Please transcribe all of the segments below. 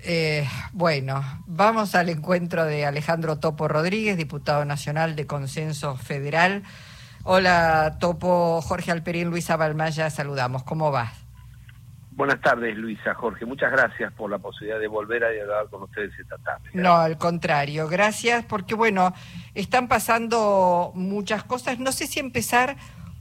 Eh, bueno, vamos al encuentro de Alejandro Topo Rodríguez, diputado nacional de Consenso Federal. Hola, Topo, Jorge Alperín, Luisa Balmaya, saludamos. ¿Cómo vas? Buenas tardes, Luisa, Jorge. Muchas gracias por la posibilidad de volver a dialogar con ustedes esta tarde. No, al contrario. Gracias porque, bueno, están pasando muchas cosas. No sé si empezar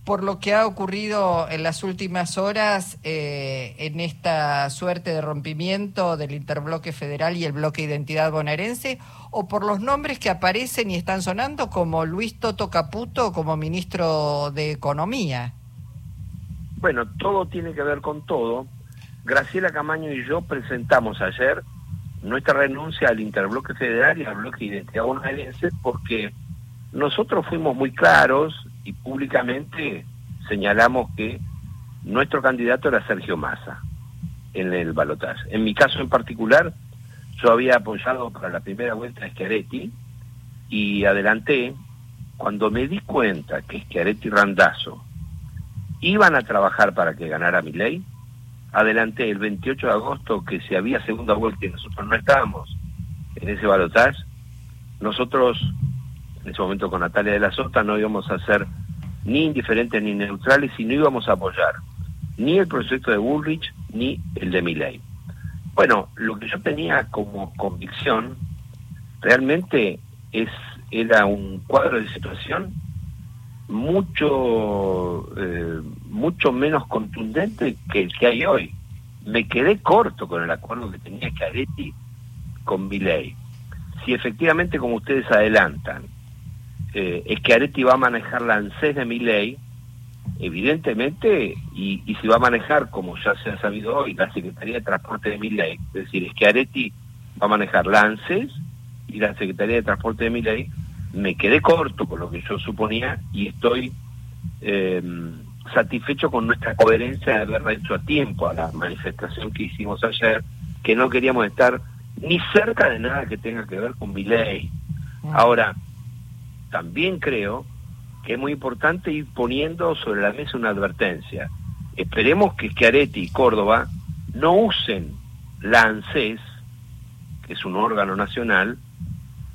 por lo que ha ocurrido en las últimas horas eh, en esta suerte de rompimiento del interbloque federal y el bloque identidad bonaerense, o por los nombres que aparecen y están sonando como Luis Toto Caputo como ministro de Economía. Bueno, todo tiene que ver con todo. Graciela Camaño y yo presentamos ayer nuestra renuncia al interbloque federal y al bloque identidad bonaerense porque nosotros fuimos muy claros y públicamente señalamos que nuestro candidato era Sergio Massa en el balotaje. En mi caso en particular, yo había apoyado para la primera vuelta a Schiaretti y adelanté cuando me di cuenta que Schiaretti y Randazo iban a trabajar para que ganara mi ley, adelanté el 28 de agosto que si había segunda vuelta y nosotros no estábamos en ese balotaje, nosotros en ese momento con Natalia de la Sota no íbamos a ser ni indiferentes ni neutrales y no íbamos a apoyar ni el proyecto de Bullrich ni el de Milley. Bueno, lo que yo tenía como convicción realmente es era un cuadro de situación mucho eh, mucho menos contundente que el que hay hoy. Me quedé corto con el acuerdo que tenía Caretti con Milley. Si efectivamente, como ustedes adelantan, eh, es que Areti va a manejar la ANSES de mi ley, evidentemente, y, si va a manejar, como ya se ha sabido hoy, la Secretaría de Transporte de mi ley, es decir, es que Areti va a manejar la ANSES y la Secretaría de Transporte de mi ley, me quedé corto con lo que yo suponía y estoy eh, satisfecho con nuestra coherencia de haberla hecho a tiempo a la manifestación que hicimos ayer, que no queríamos estar ni cerca de nada que tenga que ver con mi ley. Mm. Ahora, también creo que es muy importante ir poniendo sobre la mesa una advertencia. Esperemos que Schiaretti y Córdoba no usen la ANSES, que es un órgano nacional,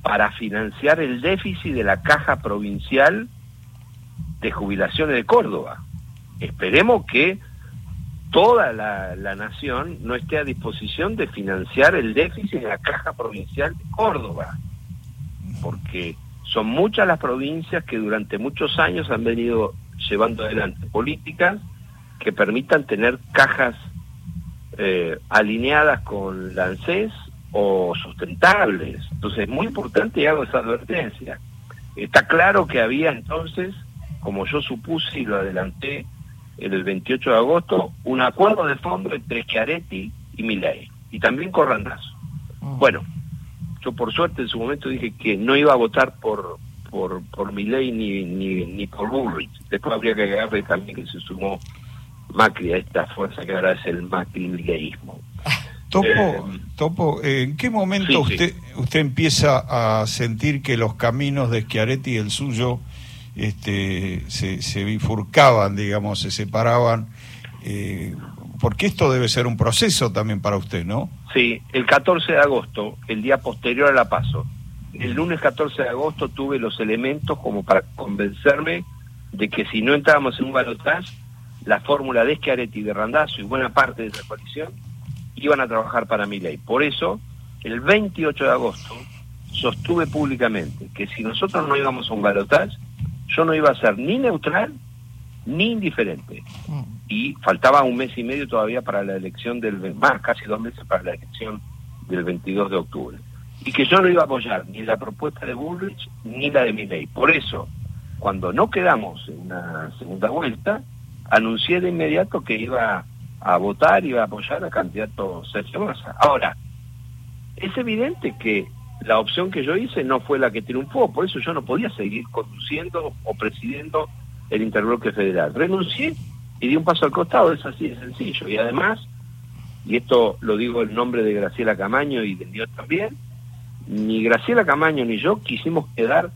para financiar el déficit de la caja provincial de jubilaciones de Córdoba. Esperemos que toda la, la, nación no esté a disposición de financiar el déficit de la caja provincial de Córdoba, porque son muchas las provincias que durante muchos años han venido llevando adelante políticas que permitan tener cajas eh, alineadas con la ANSES o sustentables. Entonces es muy importante y hago esa advertencia. Está claro que había entonces, como yo supuse y lo adelanté el 28 de agosto, un acuerdo de fondo entre Chiaretti y Milei, y también Corrandazo. Mm. Bueno, yo por suerte en su momento dije que no iba a votar por por, por Milei ni, ni, ni por Bullrich. Después habría que agregarle también que se sumó Macri a esta fuerza que ahora es el Macri-mileísmo. Topo, eh, Topo, ¿en qué momento usted usted empieza a sentir que los caminos de Schiaretti y el suyo este, se, se bifurcaban, digamos, se separaban? Eh, porque esto debe ser un proceso también para usted, ¿no? Sí, el 14 de agosto, el día posterior a la paso, el lunes 14 de agosto tuve los elementos como para convencerme de que si no entrábamos en un balotaje, la fórmula de Schiaretti, de Randazzo y buena parte de esa coalición iban a trabajar para mi ley. Por eso, el 28 de agosto sostuve públicamente que si nosotros no íbamos a un balotaje, yo no iba a ser ni neutral ni indiferente. Mm. Y faltaba un mes y medio todavía para la elección del, más casi dos meses para la elección del 22 de octubre. Y que yo no iba a apoyar ni la propuesta de Bullrich ni la de ley. Por eso, cuando no quedamos en una segunda vuelta, anuncié de inmediato que iba a votar, iba a apoyar al candidato Sergio Massa. Ahora, es evidente que la opción que yo hice no fue la que triunfó, por eso yo no podía seguir conduciendo o presidiendo el interbloque federal. Renuncié y di un paso al costado, es así de sencillo. Y además, y esto lo digo en nombre de Graciela Camaño y de Dios también, ni Graciela Camaño ni yo quisimos quedar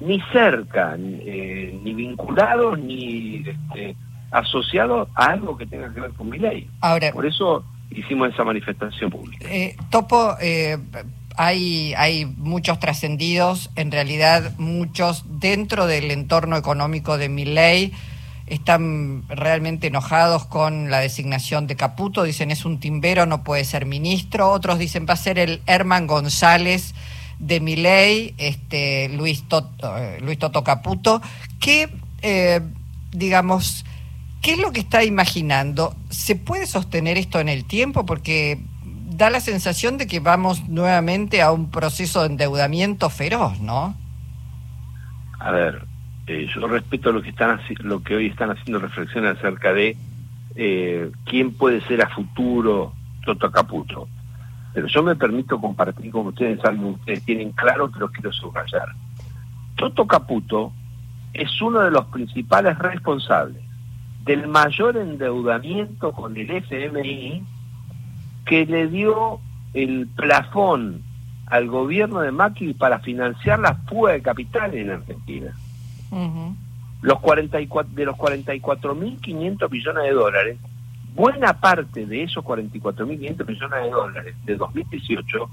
ni cerca, eh, ni vinculados, ni este, asociados a algo que tenga que ver con mi ley. Ahora, Por eso hicimos esa manifestación pública. Eh, Topo, eh, hay, muchos trascendidos, en realidad muchos dentro del entorno económico de mi ley están realmente enojados con la designación de Caputo, dicen es un timbero, no puede ser ministro, otros dicen va a ser el Herman González de mi ley, este, Luis, Toto, eh, Luis Toto Caputo, que, eh, digamos, ¿qué es lo que está imaginando? ¿Se puede sostener esto en el tiempo? Porque da la sensación de que vamos nuevamente a un proceso de endeudamiento feroz, ¿no? A ver, eh, yo respeto lo que están lo que hoy están haciendo reflexiones acerca de eh, quién puede ser a futuro Toto Caputo. Pero yo me permito compartir con ustedes algo que ustedes tienen claro lo quiero subrayar. Toto Caputo es uno de los principales responsables del mayor endeudamiento con el FMI que le dio el plafón al gobierno de Macri para financiar la fuga de capitales en Argentina. Los 44, de los 44.500 millones de dólares, buena parte de esos 44.500 millones de dólares de 2018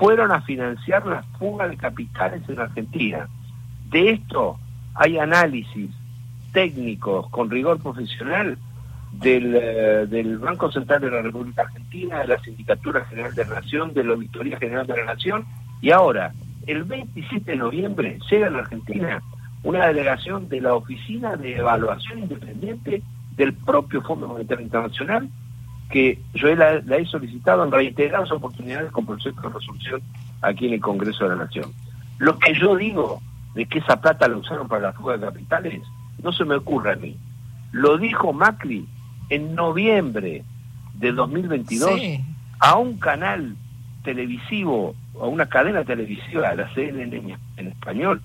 fueron a financiar la fuga de capitales en Argentina. De esto hay análisis técnicos con rigor profesional del, eh, del, Banco Central de la República Argentina, de la Sindicatura General de la Nación, de la Auditoría General de la Nación, y ahora, el 27 de noviembre, llega a la Argentina una delegación de la Oficina de Evaluación Independiente del propio Fondo Monetario Internacional, que yo la, he solicitado en reiteradas oportunidades con proyectos de resolución aquí en el Congreso de la Nación. Lo que yo digo de que esa plata la usaron para la fuga de capitales, no se me ocurre a mí. Lo dijo Macri en noviembre de 2022 a un canal televisivo, a una cadena televisiva, la CNN en español,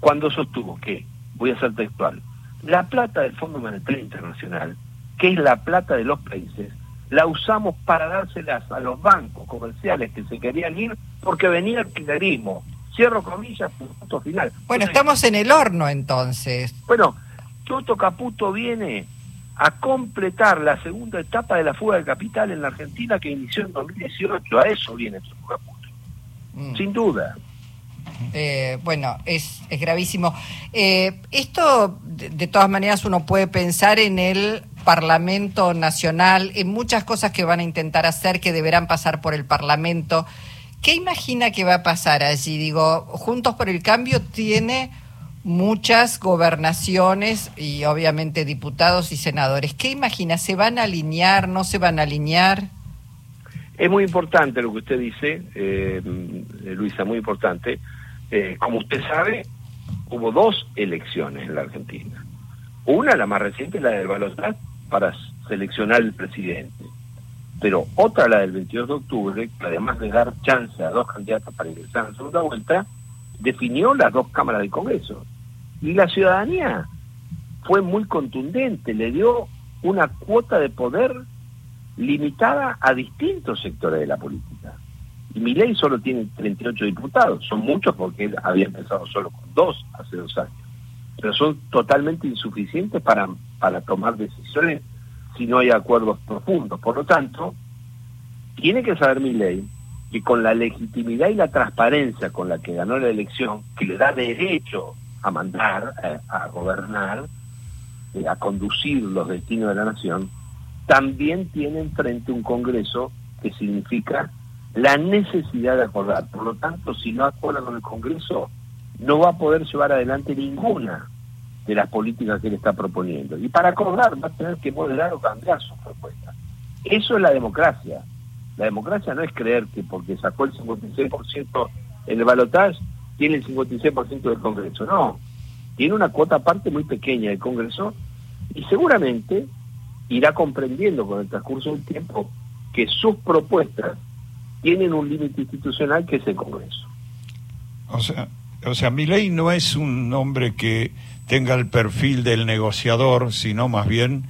cuando sostuvo que, voy a ser textual, la plata del Fondo Monetario Internacional, que es la plata de los países, la usamos para dárselas a los bancos comerciales que se querían ir porque venía el kirchnerismo. Cierro comillas, punto final. Bueno, estamos en el horno entonces. Bueno, Toto Caputo viene a completar la segunda etapa de la fuga de capital en la Argentina que inició en 2018. A eso viene Toto Caputo. Mm. Sin duda. Eh, bueno, es, es gravísimo. Eh, esto, de, todas maneras, uno puede pensar en el Parlamento Nacional, en muchas cosas que van a intentar hacer, que deberán pasar por el Parlamento. ¿Qué imagina que va a pasar allí? Digo, Juntos por el Cambio tiene muchas gobernaciones y obviamente diputados y senadores. ¿Qué imagina? ¿Se van a alinear? ¿No se van a alinear? Es muy importante lo que usted dice, eh, Luisa, muy importante. Eh, como usted sabe, hubo dos elecciones en la Argentina. Una, la más reciente, la del Balotaje, para seleccionar el presidente. Pero otra, la del 22 de octubre, que además de dar chance a dos candidatos para ingresar en la segunda vuelta, definió las dos cámaras del Congreso. Y la ciudadanía fue muy contundente, le dio una cuota de poder limitada a distintos sectores de la política. Y mi ley solo tiene 38 diputados, son muchos porque él había empezado solo con dos hace dos años, pero son totalmente insuficientes para, para tomar decisiones si no hay acuerdos profundos. Por lo tanto, tiene que saber mi ley que con la legitimidad y la transparencia con la que ganó la elección, que le da derecho a mandar, eh, a, gobernar, a conducir los destinos de la nación, también tiene enfrente un Congreso que significa la necesidad de acordar. Por lo tanto, si no acuerda con el Congreso, no va a poder llevar adelante ninguna de las políticas que él está proponiendo. Y para acordar va a tener que moderar o cambiar sus propuestas. Eso es la democracia. La democracia no es creer que porque sacó el 56% en el balotaje, tiene el 56% del Congreso. No, tiene una cuota aparte muy pequeña del Congreso y seguramente irá comprendiendo con el transcurso del tiempo que sus propuestas tienen un límite institucional que es el Congreso. O sea, o sea, mi ley no es un hombre que tenga el perfil del negociador, sino más bien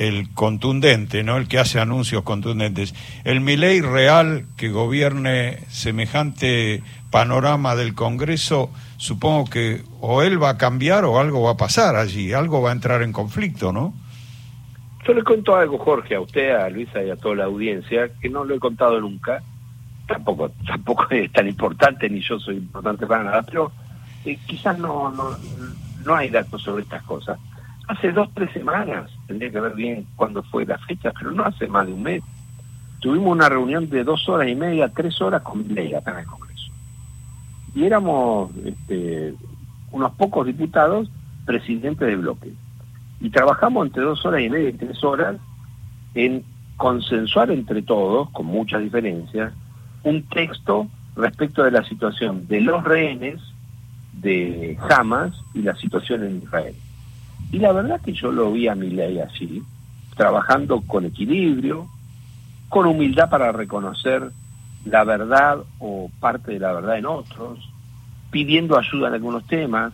el contundente, ¿no? El que hace anuncios contundentes. El ley real que gobierne semejante panorama del Congreso, supongo que o él va a cambiar o algo va a pasar allí, algo va a entrar en conflicto, ¿no? yo le cuento algo, Jorge, a usted, a Luisa y a toda la audiencia, que no lo he contado nunca. Tampoco, tampoco es tan importante, ni yo soy importante para nada, pero eh, quizás no, no, no hay datos sobre estas cosas. Hace dos, tres semanas, tendría que ver bien cuándo fue la fecha, pero no hace más de un mes, tuvimos una reunión de dos horas y media, tres horas con Ley acá en el Congreso. Y éramos este, unos pocos diputados presidentes de bloque. Y trabajamos entre dos horas y media y tres horas en consensuar entre todos, con muchas diferencias, un texto respecto de la situación de los rehenes de Hamas y la situación en Israel. Y la verdad que yo lo vi a mi ley así, trabajando con equilibrio, con humildad para reconocer la verdad o parte de la verdad en otros, pidiendo ayuda en algunos temas.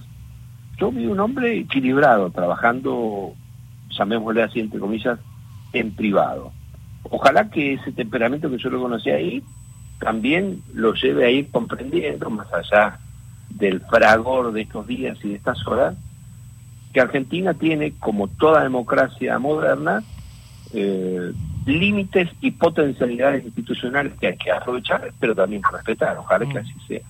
Yo vi un hombre equilibrado, trabajando, llamémosle así entre comillas, en privado. Ojalá que ese temperamento que yo lo conocí ahí también lo lleve a ir comprendiendo, más allá del fragor de estos días y de estas horas, que Argentina tiene, como toda democracia moderna, eh, límites y potencialidades institucionales que hay que aprovechar, pero también respetar. Ojalá que mm. así sea.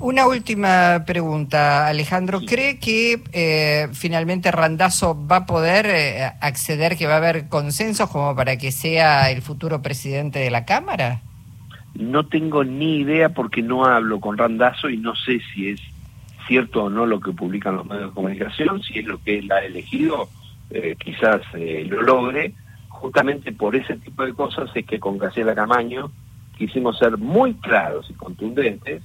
Una última pregunta, Alejandro. ¿Cree que eh, finalmente Randazo va a poder eh, acceder, que va a haber consensos como para que sea el futuro presidente de la Cámara? No tengo ni idea porque no hablo con Randazo y no sé si es cierto o no lo que publican los medios de comunicación, si es lo que él ha elegido, eh, quizás lo logre justamente por ese tipo de cosas es que con Graciela Camaño quisimos ser muy claros y contundentes,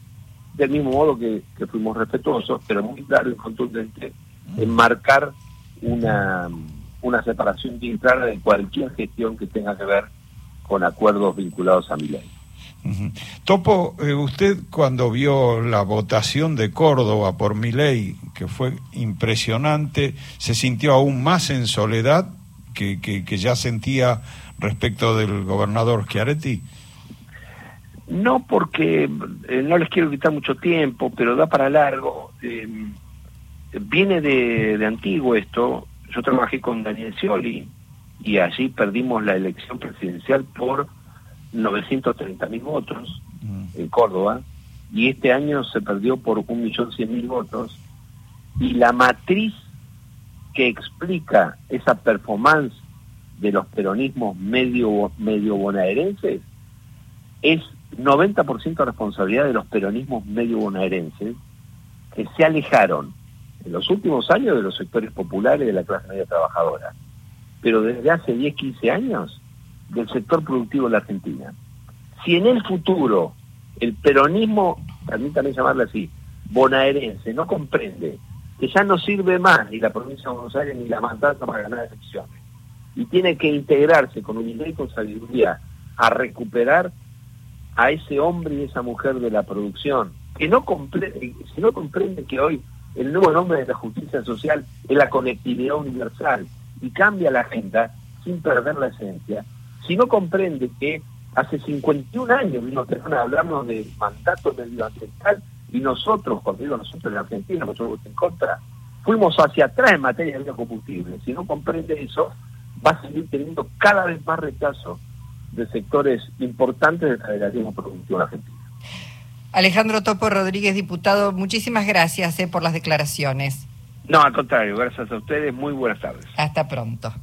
del mismo modo que, fuimos respetuosos, pero muy claros y contundentes en marcar una, una separación bien clara de cualquier gestión que tenga que ver con acuerdos vinculados a mi ley. Topo, eh, usted cuando vio la votación de Córdoba por mi ley, que fue impresionante, ¿se sintió aún más en soledad que, ya sentía respecto del gobernador Schiaretti? No, porque eh, no les quiero quitar mucho tiempo, pero da para largo. Eh, viene de, antiguo esto. Yo trabajé con Daniel Scioli y allí perdimos la elección presidencial por 930 mil votos mm. en Córdoba y este año se perdió por 1.100.000 votos y la matriz que explica esa performance de los peronismos medio, medio bonaerenses es 90% responsabilidad de los peronismos medio bonaerenses que se alejaron en los últimos años de los sectores populares de la clase media trabajadora, pero desde hace 10, 15 años del sector productivo de la Argentina. Si en el futuro el peronismo, también llamarlo así, bonaerense, no comprende que ya no sirve más ni la provincia de Buenos Aires ni la Matanza para ganar elecciones. Y tiene que integrarse con unidad y con sabiduría a recuperar a ese hombre y esa mujer de la producción, que no comprende, si no comprende que hoy el nuevo nombre de la justicia social es la conectividad universal y cambia la agenda sin perder la esencia, si no comprende que hace 51 años vino a hablarnos de mandato medioambiental y nosotros, cuando digo nosotros en Argentina, nosotros en contra, fuimos hacia atrás en materia de biocombustibles. Si no comprende eso, va a seguir teniendo cada vez más rechazo de sectores importantes del federalismo productivo argentino. Alejandro Topo Rodríguez, diputado, muchísimas gracias eh, por las declaraciones. No, al contrario, gracias a ustedes, muy buenas tardes. Hasta pronto.